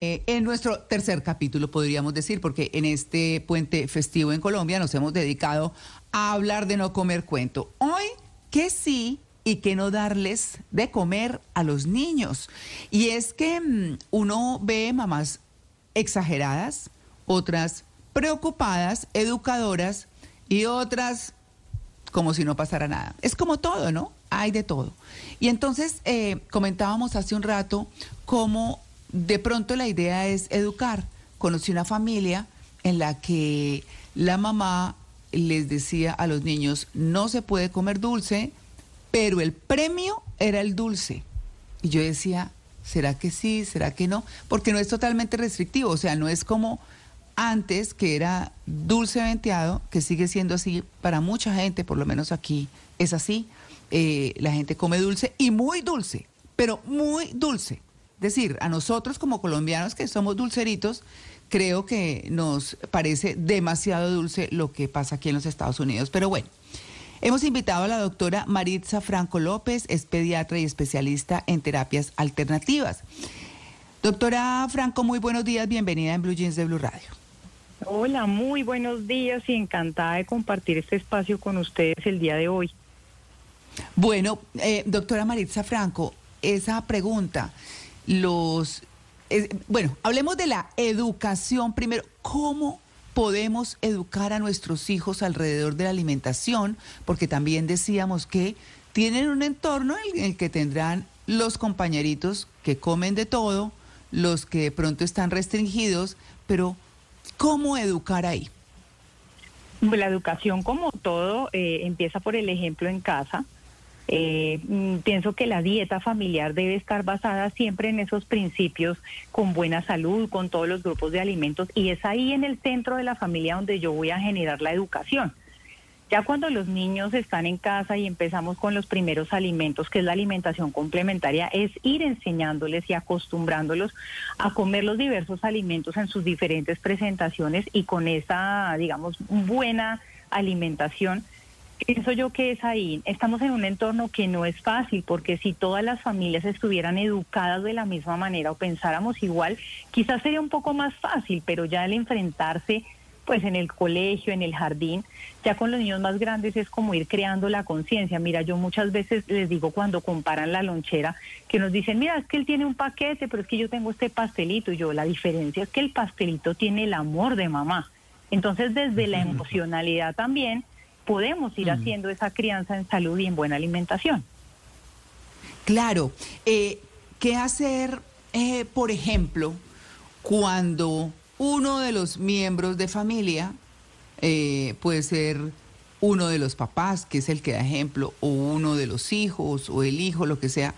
Eh, en nuestro tercer capítulo, podríamos decir, porque en este puente festivo en Colombia nos hemos dedicado a hablar de no comer cuento. Hoy, que sí y que no darles de comer a los niños. Y es que mm, uno ve mamás exageradas, otras preocupadas, educadoras y otras como si no pasara nada. Es como todo, ¿no? Hay de todo. Y entonces eh, comentábamos hace un rato cómo de pronto la idea es educar. Conocí una familia en la que la mamá les decía a los niños, no se puede comer dulce, pero el premio era el dulce. Y yo decía, ¿será que sí? ¿Será que no? Porque no es totalmente restrictivo, o sea, no es como antes que era dulce venteado, que sigue siendo así para mucha gente, por lo menos aquí es así. Eh, la gente come dulce y muy dulce, pero muy dulce decir, a nosotros como colombianos que somos dulceritos, creo que nos parece demasiado dulce lo que pasa aquí en los Estados Unidos. Pero bueno, hemos invitado a la doctora Maritza Franco López, es pediatra y especialista en terapias alternativas. Doctora Franco, muy buenos días, bienvenida en Blue Jeans de Blue Radio. Hola, muy buenos días y encantada de compartir este espacio con ustedes el día de hoy. Bueno, eh, doctora Maritza Franco, esa pregunta, los... bueno, hablemos de la educación primero. ¿Cómo podemos educar a nuestros hijos alrededor de la alimentación? Porque también decíamos que tienen un entorno en el que tendrán los compañeritos que comen de todo, los que de pronto están restringidos, pero ¿cómo educar ahí? La educación, como todo, eh, empieza por el ejemplo en casa. Eh, mm, pienso que la dieta familiar debe estar basada siempre en esos principios con buena salud, con todos los grupos de alimentos y es ahí en el centro de la familia donde yo voy a generar la educación. Ya cuando los niños están en casa y empezamos con los primeros alimentos, que es la alimentación complementaria, es ir enseñándoles y acostumbrándolos a comer los diversos alimentos en sus diferentes presentaciones y con esa, digamos, buena alimentación Pienso yo que es ahí. Estamos en un entorno que no es fácil, porque si todas las familias estuvieran educadas de la misma manera o pensáramos igual, quizás sería un poco más fácil, pero ya el enfrentarse pues en el colegio, en el jardín, ya con los niños más grandes es como ir creando la conciencia. Mira, yo muchas veces les digo cuando comparan la lonchera, que nos dicen, mira, es que él tiene un paquete, pero es que yo tengo este pastelito. Y yo, la diferencia es que el pastelito tiene el amor de mamá. Entonces, desde la emocionalidad también, podemos ir mm. haciendo esa crianza en salud y en buena alimentación. Claro. Eh, ¿Qué hacer, eh, por ejemplo, cuando uno de los miembros de familia eh, puede ser uno de los papás, que es el que da ejemplo, o uno de los hijos, o el hijo, lo que sea,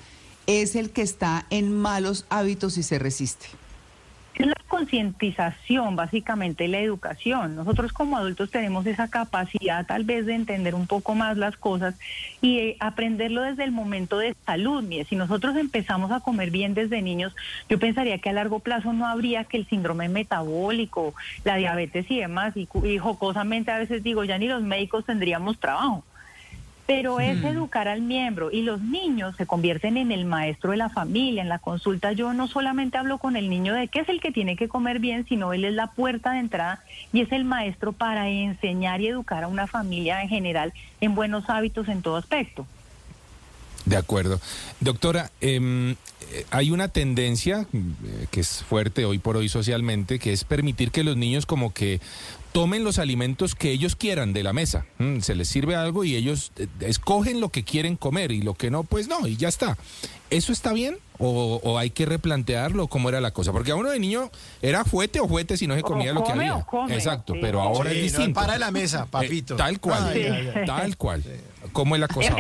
es el que está en malos hábitos y se resiste? Concientización, básicamente la educación. Nosotros como adultos tenemos esa capacidad tal vez de entender un poco más las cosas y aprenderlo desde el momento de salud. Mire, si nosotros empezamos a comer bien desde niños, yo pensaría que a largo plazo no habría que el síndrome metabólico, la diabetes y demás. Y, y jocosamente a veces digo, ya ni los médicos tendríamos trabajo pero es hmm. educar al miembro y los niños se convierten en el maestro de la familia. En la consulta yo no solamente hablo con el niño de qué es el que tiene que comer bien, sino él es la puerta de entrada y es el maestro para enseñar y educar a una familia en general en buenos hábitos en todo aspecto. De acuerdo. Doctora, em, eh, hay una tendencia eh, que es fuerte hoy por hoy socialmente, que es permitir que los niños como que tomen los alimentos que ellos quieran de la mesa. Mm, se les sirve algo y ellos eh, escogen lo que quieren comer y lo que no, pues no, y ya está. ¿Eso está bien? ¿O, hay que replantearlo? ¿Cómo era la cosa? Porque a uno de niño era fuete o fuete si no se comía lo que había. Exacto, pero ahora es distinto. para la mesa, papito. tal cual, tal cual. ¿Cómo es la cosa?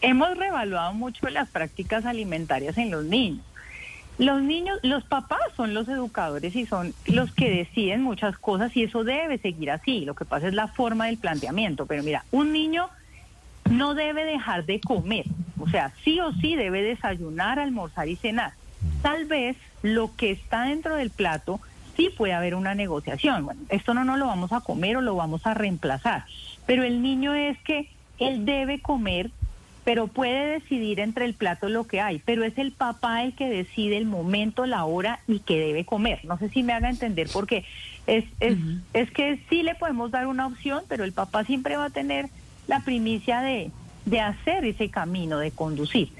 hemos reevaluado mucho las prácticas alimentarias en los niños. Los niños, los papás son los educadores y son los que deciden muchas cosas y eso debe seguir así. Lo que pasa es la forma del planteamiento. Pero mira, un niño no debe dejar de comer. O sea, sí o sí debe desayunar, almorzar y cenar. Tal vez lo que está dentro del plato sí puede haber una negociación. Bueno, esto no nos lo vamos a comer o lo vamos a reemplazar. Pero el niño es que él debe comer pero puede decidir entre el plato lo que hay, pero es el papá el que decide el momento, la hora y que debe comer. No sé si me haga entender porque es, es, es que sí le podemos dar una opción, pero el papá siempre va a tener la primicia de, de hacer ese camino, de conducir.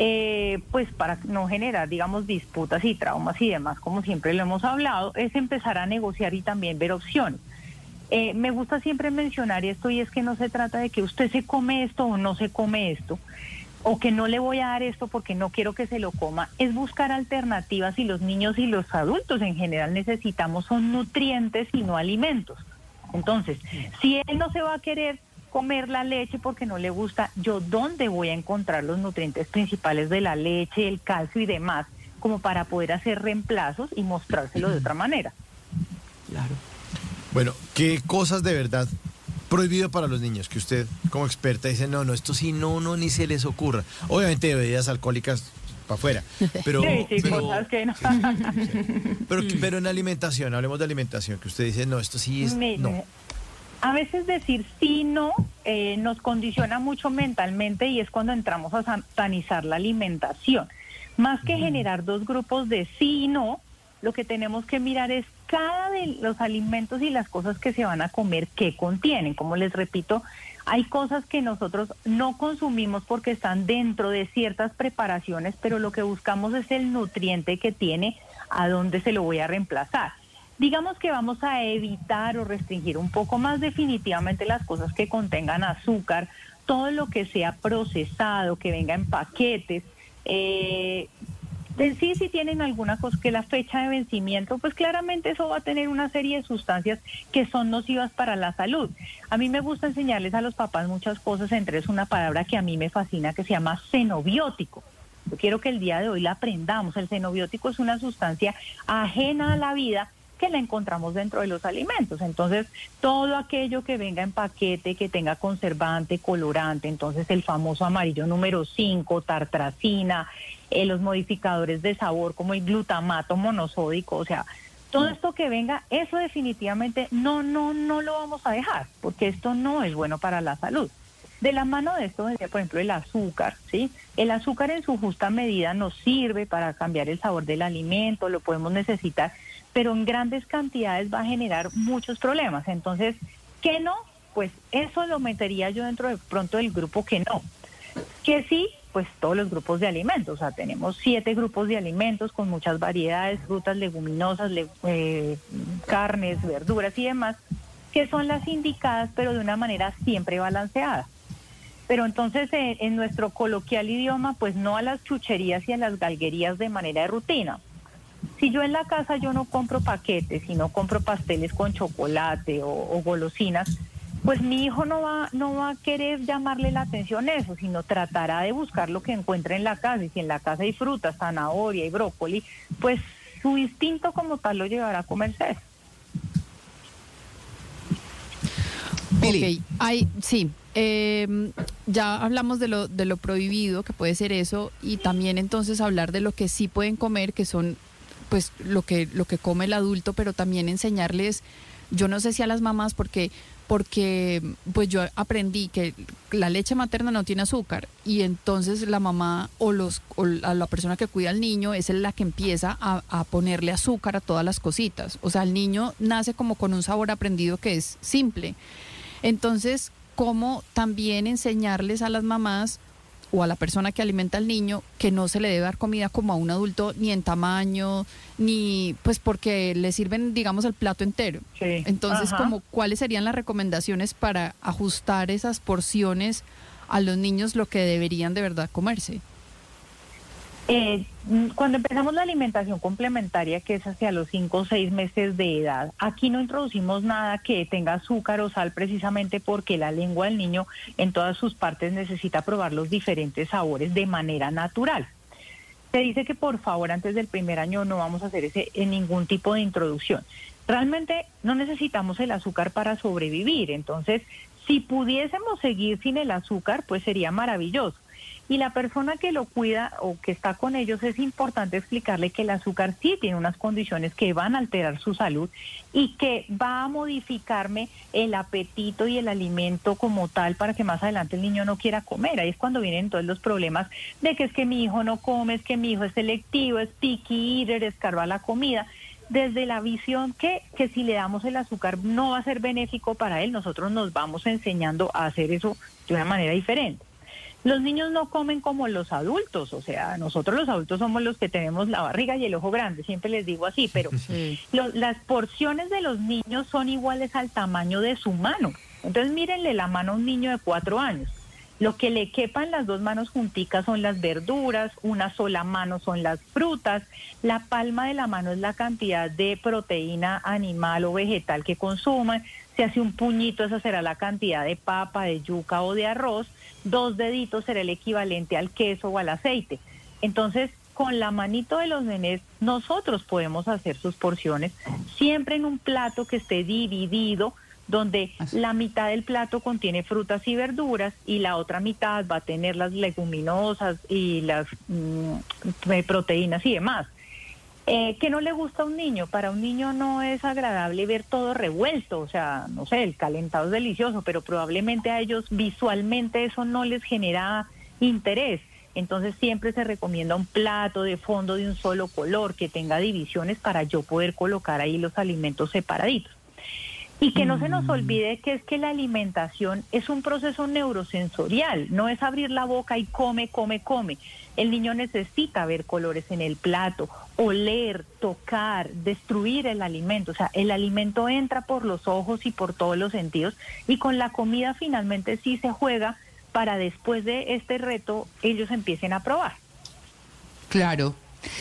Eh, pues para no generar, digamos, disputas y traumas y demás, como siempre lo hemos hablado, es empezar a negociar y también ver opciones. Eh, me gusta siempre mencionar esto y es que no se trata de que usted se come esto o no se come esto, o que no le voy a dar esto porque no quiero que se lo coma, es buscar alternativas y los niños y los adultos en general necesitamos son nutrientes y no alimentos. Entonces, si él no se va a querer comer la leche porque no le gusta, yo dónde voy a encontrar los nutrientes principales de la leche, el calcio y demás, como para poder hacer reemplazos y mostrárselo de otra manera. Claro. Bueno, ¿qué cosas de verdad prohibido para los niños que usted como experta dice, no, no, esto sí, no, no, ni se les ocurra? Obviamente bebidas alcohólicas para afuera, pero, Sí, sí, pero, cosas que no. pero, pero en alimentación, hablemos de alimentación, que usted dice, no, esto sí es, Mire, no. A veces decir sí, no, eh, nos condiciona mucho mentalmente y es cuando entramos a satanizar la alimentación. Más que generar dos grupos de sí y no, lo que tenemos que mirar es cada de los alimentos y las cosas que se van a comer, qué contienen. Como les repito, hay cosas que nosotros no consumimos porque están dentro de ciertas preparaciones, pero lo que buscamos es el nutriente que tiene, a dónde se lo voy a reemplazar. Digamos que vamos a evitar o restringir un poco más definitivamente las cosas que contengan azúcar, todo lo que sea procesado, que venga en paquetes. Eh, en sí, si tienen alguna cosa que la fecha de vencimiento, pues claramente eso va a tener una serie de sustancias que son nocivas para la salud. A mí me gusta enseñarles a los papás muchas cosas, entre es una palabra que a mí me fascina que se llama xenobiótico. Yo quiero que el día de hoy la aprendamos. El xenobiótico es una sustancia ajena a la vida que la encontramos dentro de los alimentos. Entonces, todo aquello que venga en paquete, que tenga conservante, colorante, entonces el famoso amarillo número 5, tartracina, eh, los modificadores de sabor como el glutamato monosódico, o sea, todo esto que venga, eso definitivamente no, no, no lo vamos a dejar, porque esto no es bueno para la salud. De la mano de esto vendría, por ejemplo, el azúcar, ¿sí? El azúcar en su justa medida nos sirve para cambiar el sabor del alimento, lo podemos necesitar, pero en grandes cantidades va a generar muchos problemas. Entonces, ¿qué no? Pues eso lo metería yo dentro de pronto del grupo que no. Que sí, pues todos los grupos de alimentos. O sea, tenemos siete grupos de alimentos con muchas variedades, frutas, leguminosas, le- eh, carnes, verduras y demás, que son las indicadas, pero de una manera siempre balanceada. Pero entonces eh, en nuestro coloquial idioma, pues no a las chucherías y a las galguerías de manera de rutina. Si yo en la casa yo no compro paquetes y no compro pasteles con chocolate o, o golosinas, pues mi hijo no va, no va a querer llamarle la atención eso, sino tratará de buscar lo que encuentre en la casa. Y si en la casa hay frutas, zanahoria y brócoli, pues su instinto como tal lo llevará a comerse eso. Ok, hay, sí. eh, ya hablamos de lo, de lo prohibido, que puede ser eso, y también entonces hablar de lo que sí pueden comer, que son pues lo que, lo que come el adulto, pero también enseñarles, yo no sé si a las mamás, porque, porque pues yo aprendí que la leche materna no tiene azúcar, y entonces la mamá o los o la persona que cuida al niño es la que empieza a, a ponerle azúcar a todas las cositas. O sea, el niño nace como con un sabor aprendido que es simple. Entonces, ¿cómo también enseñarles a las mamás o a la persona que alimenta al niño que no se le debe dar comida como a un adulto ni en tamaño, ni pues porque le sirven, digamos, el plato entero? Sí. Entonces, Ajá. como, ¿cuáles serían las recomendaciones para ajustar esas porciones a los niños lo que deberían de verdad comerse? Eh, cuando empezamos la alimentación complementaria, que es hacia los 5 o 6 meses de edad, aquí no introducimos nada que tenga azúcar o sal precisamente porque la lengua del niño en todas sus partes necesita probar los diferentes sabores de manera natural. Se dice que por favor antes del primer año no vamos a hacer ese en ningún tipo de introducción. Realmente no necesitamos el azúcar para sobrevivir, entonces si pudiésemos seguir sin el azúcar, pues sería maravilloso. Y la persona que lo cuida o que está con ellos es importante explicarle que el azúcar sí tiene unas condiciones que van a alterar su salud y que va a modificarme el apetito y el alimento como tal para que más adelante el niño no quiera comer. Ahí es cuando vienen todos los problemas de que es que mi hijo no come, es que mi hijo es selectivo, es picky eater, escarba la comida desde la visión que, que si le damos el azúcar no va a ser benéfico para él, nosotros nos vamos enseñando a hacer eso de una manera diferente. Los niños no comen como los adultos, o sea, nosotros los adultos somos los que tenemos la barriga y el ojo grande, siempre les digo así, pero las porciones de los niños son iguales al tamaño de su mano. Entonces mírenle la mano a un niño de cuatro años. Lo que le quepan las dos manos junticas son las verduras, una sola mano son las frutas, la palma de la mano es la cantidad de proteína animal o vegetal que consuman, se hace un puñito, esa será la cantidad de papa, de yuca o de arroz, dos deditos será el equivalente al queso o al aceite. Entonces, con la manito de los nenes, nosotros podemos hacer sus porciones, siempre en un plato que esté dividido, donde la mitad del plato contiene frutas y verduras y la otra mitad va a tener las leguminosas y las mm, eh, proteínas y demás. Eh, ¿Qué no le gusta a un niño? Para un niño no es agradable ver todo revuelto, o sea, no sé, el calentado es delicioso, pero probablemente a ellos visualmente eso no les genera interés. Entonces siempre se recomienda un plato de fondo de un solo color que tenga divisiones para yo poder colocar ahí los alimentos separaditos. Y que no se nos olvide que es que la alimentación es un proceso neurosensorial, no es abrir la boca y come, come, come. El niño necesita ver colores en el plato, oler, tocar, destruir el alimento. O sea, el alimento entra por los ojos y por todos los sentidos y con la comida finalmente sí se juega para después de este reto ellos empiecen a probar. Claro,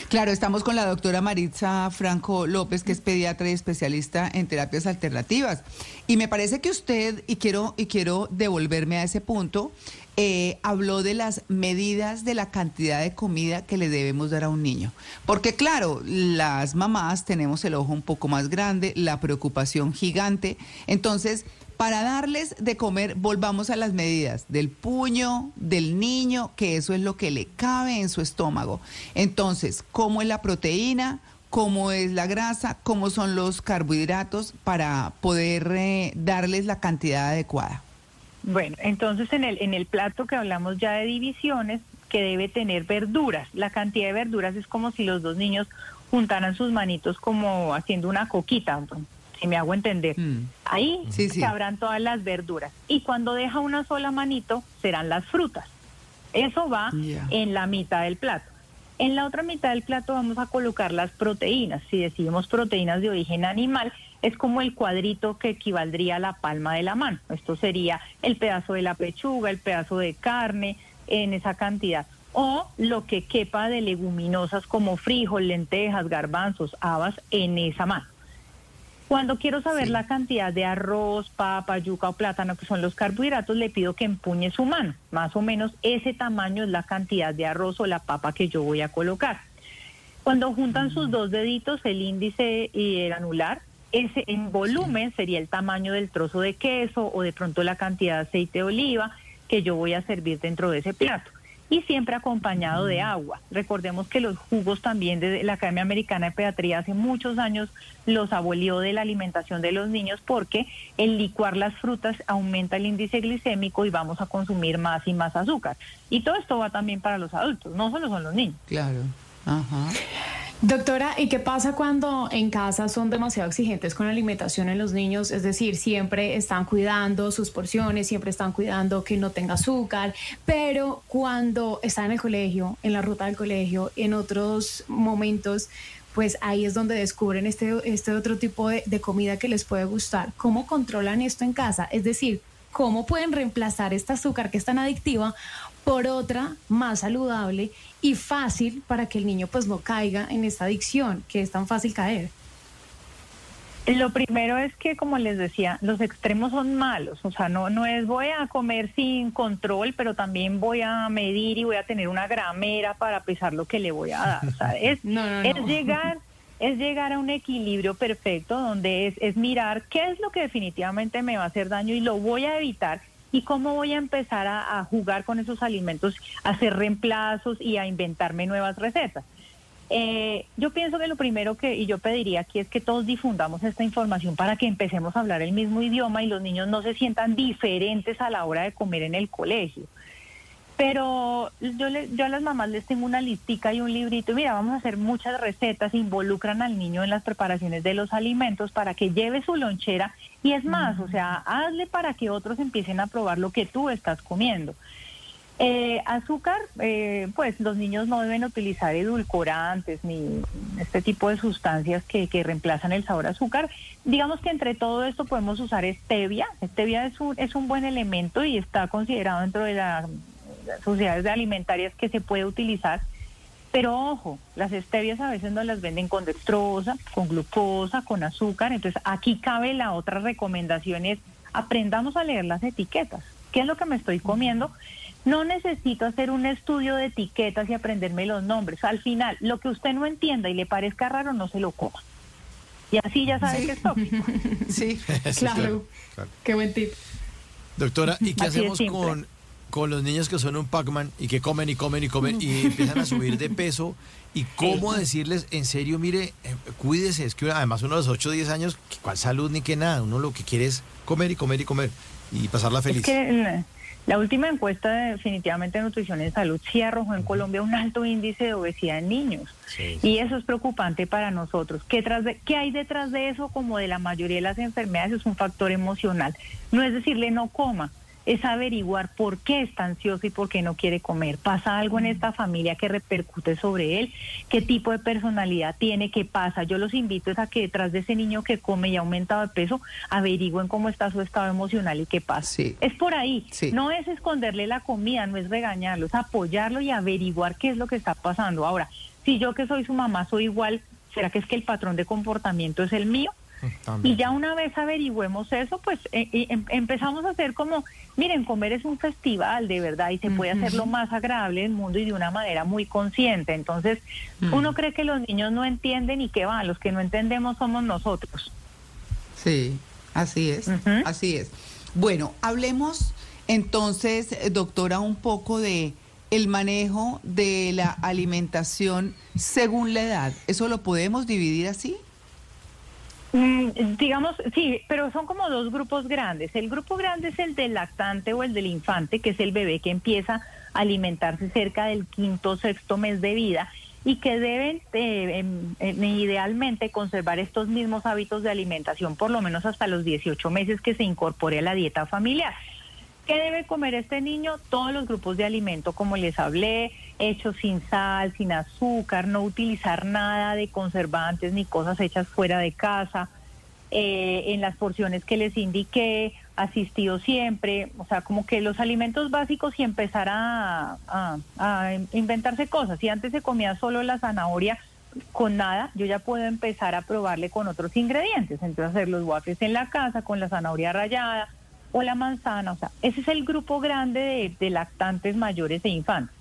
Claro, estamos con la doctora Maritza Franco López, que es pediatra y especialista en terapias alternativas. Y me parece que usted, y quiero, y quiero devolverme a ese punto, eh, habló de las medidas de la cantidad de comida que le debemos dar a un niño. Porque claro, las mamás tenemos el ojo un poco más grande, la preocupación gigante. Entonces, para darles de comer, volvamos a las medidas del puño, del niño, que eso es lo que le cabe en su estómago. Entonces, ¿cómo es la proteína? ¿Cómo es la grasa? ¿Cómo son los carbohidratos para poder eh, darles la cantidad adecuada? Bueno, entonces en el, en el plato que hablamos ya de divisiones, que debe tener verduras. La cantidad de verduras es como si los dos niños juntaran sus manitos como haciendo una coquita si me hago entender. Mm. Ahí se habrán todas las verduras. Y cuando deja una sola manito, serán las frutas. Eso va en la mitad del plato. En la otra mitad del plato vamos a colocar las proteínas. Si decimos proteínas de origen animal, es como el cuadrito que equivaldría a la palma de la mano. Esto sería el pedazo de la pechuga, el pedazo de carne, en esa cantidad. O lo que quepa de leguminosas como frijol, lentejas, garbanzos, habas en esa mano. Cuando quiero saber la cantidad de arroz, papa, yuca o plátano, que son los carbohidratos, le pido que empuñe su mano. Más o menos ese tamaño es la cantidad de arroz o la papa que yo voy a colocar. Cuando juntan sus mm. dos deditos, el índice y el anular, ese en volumen sería el tamaño del trozo de queso o de pronto la cantidad de aceite de oliva que yo voy a servir dentro de ese plato y siempre acompañado de agua. Recordemos que los jugos también de la Academia Americana de Pediatría hace muchos años los abolió de la alimentación de los niños porque el licuar las frutas aumenta el índice glicémico y vamos a consumir más y más azúcar. Y todo esto va también para los adultos, no solo son los niños. Claro. Ajá. Doctora, ¿y qué pasa cuando en casa son demasiado exigentes con la alimentación en los niños? Es decir, siempre están cuidando sus porciones, siempre están cuidando que no tenga azúcar, pero cuando están en el colegio, en la ruta del colegio, en otros momentos, pues ahí es donde descubren este, este otro tipo de, de comida que les puede gustar. ¿Cómo controlan esto en casa? Es decir, ¿cómo pueden reemplazar esta azúcar que es tan adictiva por otra más saludable y fácil para que el niño pues no caiga en esta adicción que es tan fácil caer. Lo primero es que, como les decía, los extremos son malos. O sea, no, no es voy a comer sin control, pero también voy a medir y voy a tener una gramera para pesar lo que le voy a dar. O sea, es, es llegar es llegar a un equilibrio perfecto donde es, es mirar qué es lo que definitivamente me va a hacer daño y lo voy a evitar y cómo voy a empezar a, jugar con esos alimentos, a hacer reemplazos y a inventarme nuevas recetas. Eh, yo pienso que lo primero que y yo pediría aquí es que todos difundamos esta información para que empecemos a hablar el mismo idioma y los niños no se sientan diferentes a la hora de comer en el colegio. Pero yo, le, yo a las mamás les tengo una listica y un librito. Mira, vamos a hacer muchas recetas, involucran al niño en las preparaciones de los alimentos para que lleve su lonchera. Y es más, o sea, hazle para que otros empiecen a probar lo que tú estás comiendo. Eh, azúcar, eh, pues los niños no deben utilizar edulcorantes ni este tipo de sustancias que, que reemplazan el sabor azúcar. Digamos que entre todo esto podemos usar stevia. Stevia es un, es un buen elemento y está considerado dentro de la- sociedades alimentarias que se puede utilizar. Pero ojo, las stevias a veces nos las venden con dextrosa, con glucosa, con azúcar. Entonces aquí cabe la otra recomendación es aprendamos a leer las etiquetas. ¿Qué es lo que me estoy comiendo? No necesito hacer un estudio de etiquetas y aprenderme los nombres. Al final, lo que usted no entienda y le parezca raro, no se lo coma. Y así ya sabe Sí. que es tóxico. Sí. Claro. Claro. Qué buen tip. Doctora, ¿y qué Así de hacemos con, con los niños que son un Pac-Man y que comen y comen y comen y empiezan a subir de peso? ¿Y cómo decirles, en serio, mire, eh, cuídese? Es que además uno de los 8 o 10 años, ¿cuál salud ni qué nada? Uno lo que quiere es comer y comer y comer y pasarla feliz. Es que la, la última encuesta de definitivamente de nutrición en salud sí arrojó en Colombia un alto índice de obesidad en niños. Sí. Y eso es preocupante para nosotros. ¿Qué, tras de, ¿Qué hay detrás de eso? Como de la mayoría de las enfermedades, es un factor emocional. No es decirle no coma, es averiguar por qué está ansioso y por qué no quiere comer. ¿Pasa algo en esta familia que repercute sobre él? ¿Qué tipo de personalidad tiene? ¿Qué pasa? Yo los invito a que detrás de ese niño que come y ha aumentado de peso, averigüen cómo está su estado emocional y qué pasa. Sí. Es por ahí. Sí. No es esconderle la comida, no es regañarlo, es apoyarlo y averiguar qué es lo que está pasando. Ahora, si yo que soy su mamá soy igual, ¿será que es que el patrón de comportamiento es el mío? También. Y ya una vez averigüemos eso, pues eh, eh, em- empezamos a hacer como, miren, comer es un festival de verdad y se puede hacer lo más agradable del mundo y de una manera muy consciente. Entonces, uno cree que los niños no entienden y que van, los que no entendemos somos nosotros. Sí, así es, así es. Bueno, hablemos entonces, doctora, un poco de el manejo de la alimentación según la edad. ¿Eso lo podemos dividir así? Mm, digamos, sí, pero son como dos grupos grandes. El grupo grande es el del lactante o el del infante, que es el bebé que empieza a alimentarse cerca del quinto o sexto mes de vida y que deben eh, em, em, idealmente conservar estos mismos hábitos de alimentación por lo menos hasta los 18 meses que se incorpore a la dieta familiar. ¿Qué debe comer este niño? Todos los grupos de alimento, como les hablé, hechos sin sal, sin azúcar, no utilizar nada de conservantes ni cosas hechas fuera de casa, eh, en las porciones que les indiqué, asistido siempre, o sea, como que los alimentos básicos y empezar a, inventarse cosas. Si antes se comía solo la zanahoria con nada, yo ya puedo empezar a probarle con otros ingredientes. Entonces hacer los waffles en la casa con la zanahoria rallada o la manzana. O sea, ese es el grupo grande de, de lactantes mayores e infantes.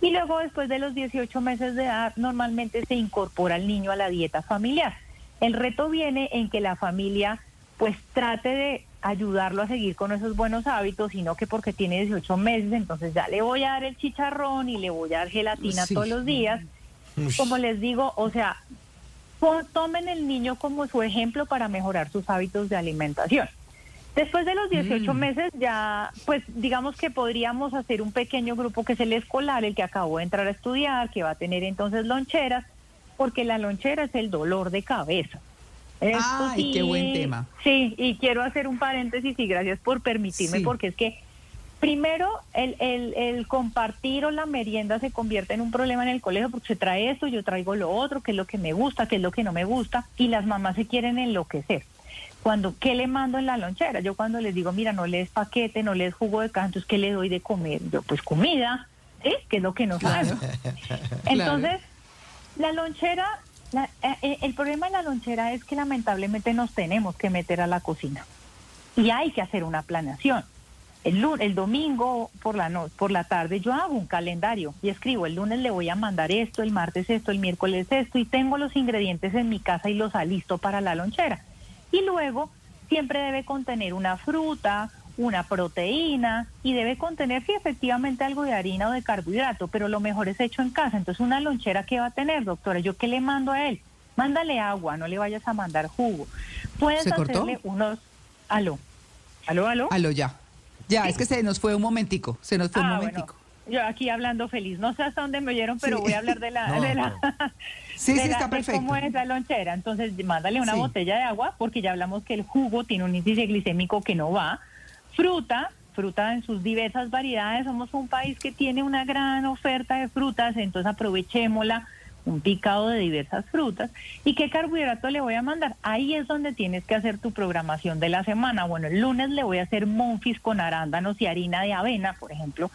Y luego después de los 18 meses de edad, normalmente se incorpora el niño a la dieta familiar. El reto viene en que la familia pues trate de ayudarlo a seguir con esos buenos hábitos, sino que porque tiene 18 meses, entonces ya le voy a dar el chicharrón y le voy a dar gelatina Sí. todos los días. Como les digo, o sea, tomen el niño como su ejemplo para mejorar sus hábitos de alimentación. Después de los 18 Mm. meses ya, pues digamos que podríamos hacer un pequeño grupo que es el escolar, el que acabó de entrar a estudiar, que va a tener entonces loncheras, porque la lonchera es el dolor de cabeza. Esto Ay, qué buen tema. Sí, y quiero hacer un paréntesis y gracias por permitirme, Sí. porque es que primero el, el, el compartir o la merienda se convierte en un problema en el colegio porque se trae esto, yo traigo lo otro, que es lo que me gusta, que es lo que no me gusta, y las mamás se quieren enloquecer. Cuando, ¿qué le mando en la lonchera? Yo cuando les digo, mira, no le des paquete, no le des jugo de caja, entonces, ¿qué le doy de comer? Yo, pues comida, ¿sí? Que es lo que nos Claro. Entonces, la lonchera, la- eh, eh, el problema de la lonchera es que lamentablemente nos tenemos que meter a la cocina y hay que hacer una planeación. El, lu- el domingo por la no- por la tarde yo hago un calendario y escribo el lunes le voy a mandar esto, el martes esto, el miércoles esto y tengo los ingredientes en mi casa y los alisto para la lonchera. Y luego siempre debe contener una fruta, una proteína y debe contener, sí, efectivamente algo de harina o de carbohidrato, pero lo mejor es hecho en casa. Entonces, una lonchera, ¿qué va a tener, doctora? ¿Yo qué le mando a él? Mándale agua, no le vayas a mandar jugo. Puedes ¿Se cortó? hacerle unos... Aló, aló, aló. Aló, ya. Ya, es que se nos fue un momentico, se nos fue un Ah, momentico. Bueno, yo aquí hablando feliz. No sé hasta dónde me oyeron, pero Sí. voy a hablar de la... No, de la- no. Sí, de sí, la- está perfecto. ¿Cómo es la lonchera? Entonces, mándale una Sí. botella de agua, porque ya hablamos que el jugo tiene un índice glicémico que no va. Fruta, fruta en sus diversas variedades. Somos un país que tiene una gran oferta de frutas, entonces aprovechémosla. Un picado de diversas frutas. ¿Y qué carbohidrato le voy a mandar? Ahí es donde tienes que hacer tu programación de la semana. Bueno, el lunes le voy a hacer monfis con arándanos y harina de avena, por ejemplo.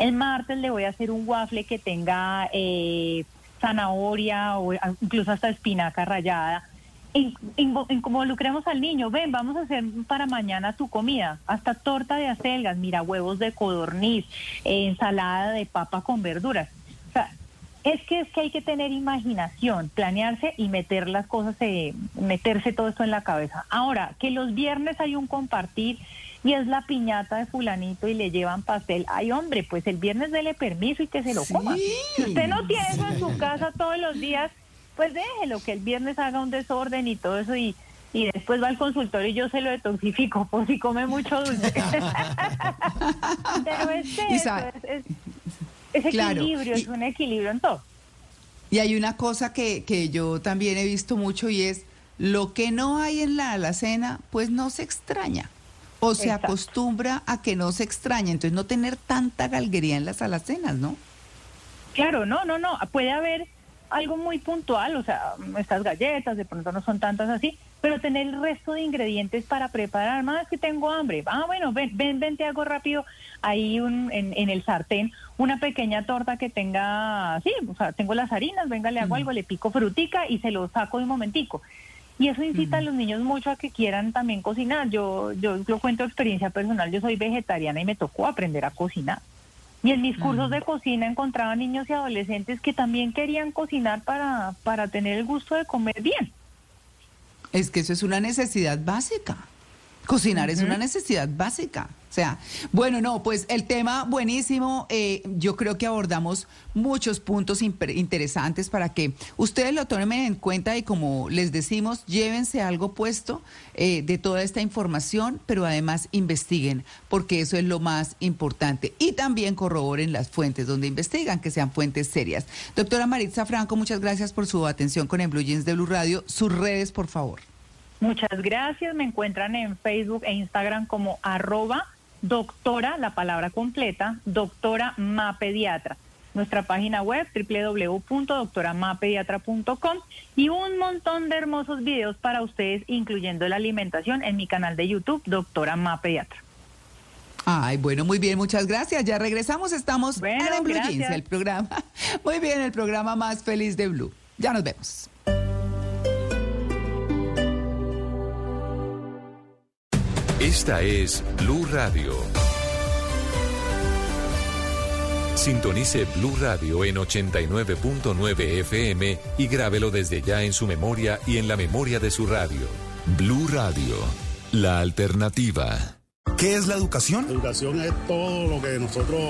El martes le voy a hacer un waffle que tenga eh, zanahoria o incluso hasta espinaca rallada. In- invo- Involucremos al niño, ven, vamos a hacer para mañana tu comida, hasta torta de acelgas, mira, huevos de codorniz, eh, ensalada de papa con verduras. O sea, es que es que hay que tener imaginación, planearse y meter las cosas, eh, meterse todo esto en la cabeza. Ahora, que los viernes hay un compartir y es la piñata de fulanito y le llevan pastel. Ay, hombre, pues el viernes dele permiso y que se lo Sí, coma. Si usted no tiene eso en su casa todos los días, pues déjelo, que el viernes haga un desorden y todo eso y, y después va al consultorio y yo se lo detoxifico por si come mucho dulce. Pero es eso, sabe- es, es, es Claro, equilibrio, y- es un equilibrio en todo. Y hay una cosa que, que yo también he visto mucho y es lo que no hay en la alacena, pues no se extraña. O se Exacto. acostumbra a que no se extraña. Entonces no tener tanta galguería en las alacenas, ¿no? Claro, no, no, no. Puede haber algo muy puntual, o sea, estas galletas de pronto no son tantas así, pero tener el resto de ingredientes para preparar. Más que tengo hambre. Ah, bueno, ven, ven, ven, te hago rápido ahí un, en, en el sartén una pequeña torta que tenga, sí, o sea, tengo las harinas, venga, le hago algo, le pico frutica y se lo saco de un momentico. Y eso incita a los niños mucho a que quieran también cocinar. Yo, yo lo cuento experiencia personal, yo soy vegetariana y me tocó aprender a cocinar. Y en mis cursos de cocina encontraba niños y adolescentes que también querían cocinar para, para tener el gusto de comer bien. Es que eso es una necesidad básica. Cocinar es una necesidad básica. O sea, bueno, no, pues el tema buenísimo. eh, yo creo que abordamos muchos puntos interesantes para que ustedes lo tomen en cuenta y como les decimos, llévense algo puesto eh, de toda esta información, pero además investiguen, porque eso es lo más importante. Y también corroboren las fuentes donde investigan, que sean fuentes serias. Doctora Maritza Franco, muchas gracias por su atención con el Blue Jeans de Blue Radio. Sus redes, por favor. Muchas gracias. Me encuentran en Facebook e Instagram como arroba doctora, la palabra completa, doctora mapediatra. Nuestra página web www.doctoramapediatra.com y un montón de hermosos videos para ustedes, incluyendo la alimentación, en mi canal de YouTube, Doctora Mapediatra. Ay, bueno, muy bien, muchas gracias. Ya regresamos, estamos Bueno, en el Blue gracias. Jeans, el programa. Muy bien, el programa más feliz de Blue. Ya nos vemos. Esta es Blue Radio. Sintonice Blue Radio en 89.9 FM y grábelo desde ya en su memoria y en la memoria de su radio. Blue Radio, la alternativa. ¿Qué es la educación? Educación es todo lo que nosotros